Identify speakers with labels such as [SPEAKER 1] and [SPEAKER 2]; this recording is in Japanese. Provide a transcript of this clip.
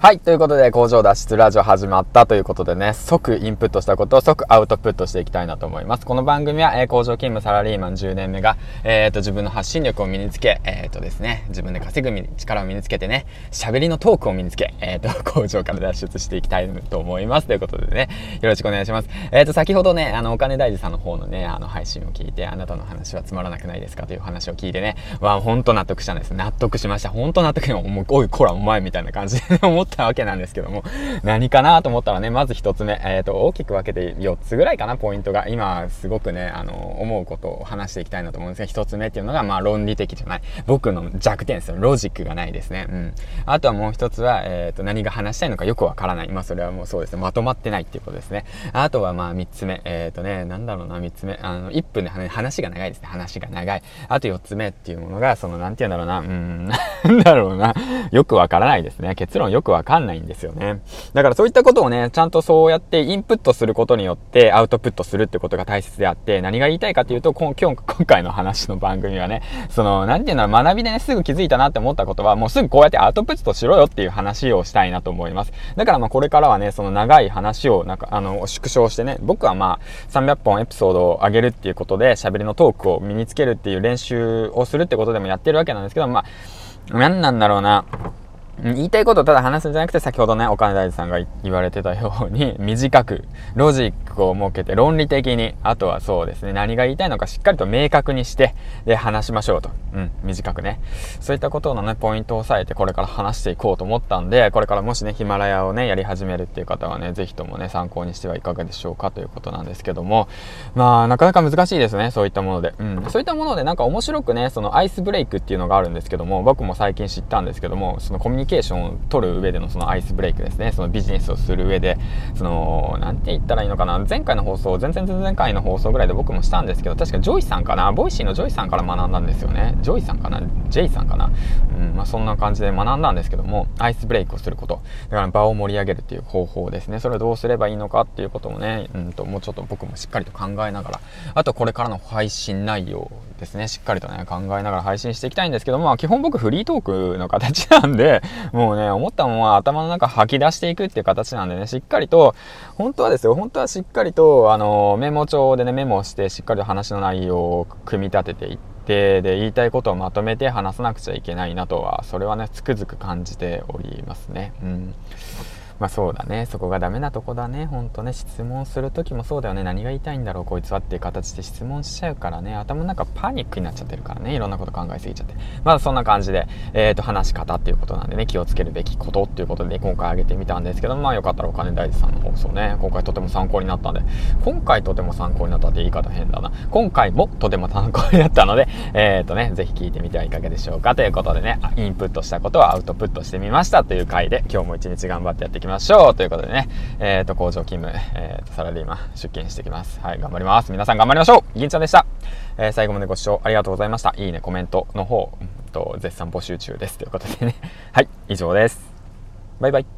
[SPEAKER 1] はい。ということで、工場脱出ラジオ始まったということでね、即インプットしたことを即アウトプットしていきたいなと思います。この番組は、えー、工場勤務サラリーマン10年目が、えっ、と、自分の発信力を身につけ、えっ、とですね、自分で稼ぐ力を身につけてね、喋りのトークを身につけ、えっ、と、工場から脱出していきたいと思います。ということでね、よろしくお願いします。えっ、と、先ほどね、あの、お金大事さんの方のね、あの、配信を聞いて、あなたの話はつまらなくないですか？という話を聞いてね、わ、ほんと納得したんです。納得しました。ほんと納得、もう、おい、こら、お前みたいな感じで思ってたわけなんですけども、何かなと思ったらね、まず1つ目、えっ、ー、と、大きく分けて4つぐらいかな、ポイントが。今、すごくね、あの、思うことを話していきたいなと思うんですが、1つ目っていうのが、まあ、論理的じゃない。僕の弱点ですよ。ロジックがないですね。うん。あとはもう1つは、えっ、ー、と、何が話したいのかよくわからない。まあ、それはもうそうですね。まとまってないっていうことですね。あとは、まあ、3つ目。えっ、ー、とね、なんだろうな、3つ目。あの、1分で話が長いですね。話が長い。あと4つ目っていうものが、その、なんて言うんだろうな、うん、なんだろうな。よくわからないですね。結論よくわわかんないんですよね。だからそういったことをね、ちゃんとそうやってインプットすることによってアウトプットするってことが大切であって、何が言いたいかっていうと、今日、今回の話の番組はね、その、なんていうの、学びでね、すぐ気づいたなって思ったことは、もうすぐこうやってアウトプットしろよっていう話をしたいなと思います。だからまあこれからはね、その長い話を、なんか、あの、縮小してね、僕はまあ、300本エピソードを上げるっていうことで、喋りのトークを身につけるっていう練習をするってことでもやってるわけなんですけど、まあ、何なんだろうな。言いたいことをただ話すんじゃなくて、先ほどね、お金大臣さんが言われてたように、短く、ロジッを設けて、論理的に、あとはそうですね、何が言いたいのかしっかりと明確にして、で、話しましょうと。うん、短くね。そういったことのね、ポイントを押さえて、これから話していこうと思ったんで、これからもしね、ヒマラヤをね、やり始めるっていう方はね、ぜひともね、参考にしてはいかがでしょうかということなんですけども、まあ、なかなか難しいですね、そういったもので。うん、そういったもので、なんか面白くね、そのアイスブレイクっていうのがあるんですけども、僕も最近知ったんですけども、そのコミュニケーションを取る上でのそのアイスブレイクですね。そのビジネスをする上で、その、なんて言ったらいいのかな。前回の放送、前々前々回の放送ぐらいで僕もしたんですけど、確かジョイさんかな。ボイシーのジョイさんから学んだんですよね。ジョイさんかな。ジェイさんかな。うん、まあそんな感じで学んだんですけども、アイスブレイクをすること。だから場を盛り上げるっていう方法ですね。それをどうすればいいのかっていうこともね、うんと、もうちょっと僕もしっかりと考えながら、あとこれからの配信内容ですね、しっかりとね、考えながら配信していきたいんですけども、基本僕フリートークの形なんで、もうね、思ったものは頭の中吐き出していくっていう形なんでね、しっかりと、本当はですよ、本当はしっかりと、あの、メモ帳でね、メモして、しっかりと話の内容を組み立てていって、で、言いたいことをまとめて話さなくちゃいけないなとは、それはね、つくづく感じておりますね。うん。まあそうだね。そこがダメなとこだね。ほんとね。質問するときもそうだよね。何が言いたいんだろう、こいつはっていう形で質問しちゃうからね。頭の中パニックになっちゃってるからね。いろんなこと考えすぎちゃって。まあそんな感じで、えっ、ー、と、話し方っていうことなんでね、気をつけるべきことっていうことで、今回挙げてみたんですけど、まあよかったらお金大事さんの放送ね、今回とても参考になったんで、今回とても参考になったって言い方変だな。今回もとても参考になったので、えっ、ー、とね、ぜひ聞いてみてはいかがでしょうかということでね、インプットしたことをアウトプットしてみましたという回で、今日も一日頑張ってやっていきましょうということでね、えっ、ー、と、工場勤務、えっ、ー、と、サラリーマン出勤してきます。はい、頑張ります。皆さん頑張りましょう銀ちゃんでした。えー、最後までご視聴ありがとうございました。いいね、コメントの方、うんと、絶賛募集中です。ということでね。はい、以上です。バイバイ。